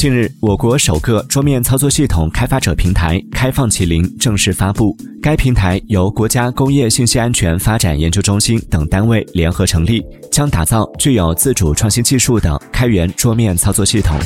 近日我国首个桌面操作系统开发者平台开放麒麟正式发布。该平台由国家工业信息安全发展研究中心等单位联合成立将打造具有自主创新技术的开源桌面操作系统。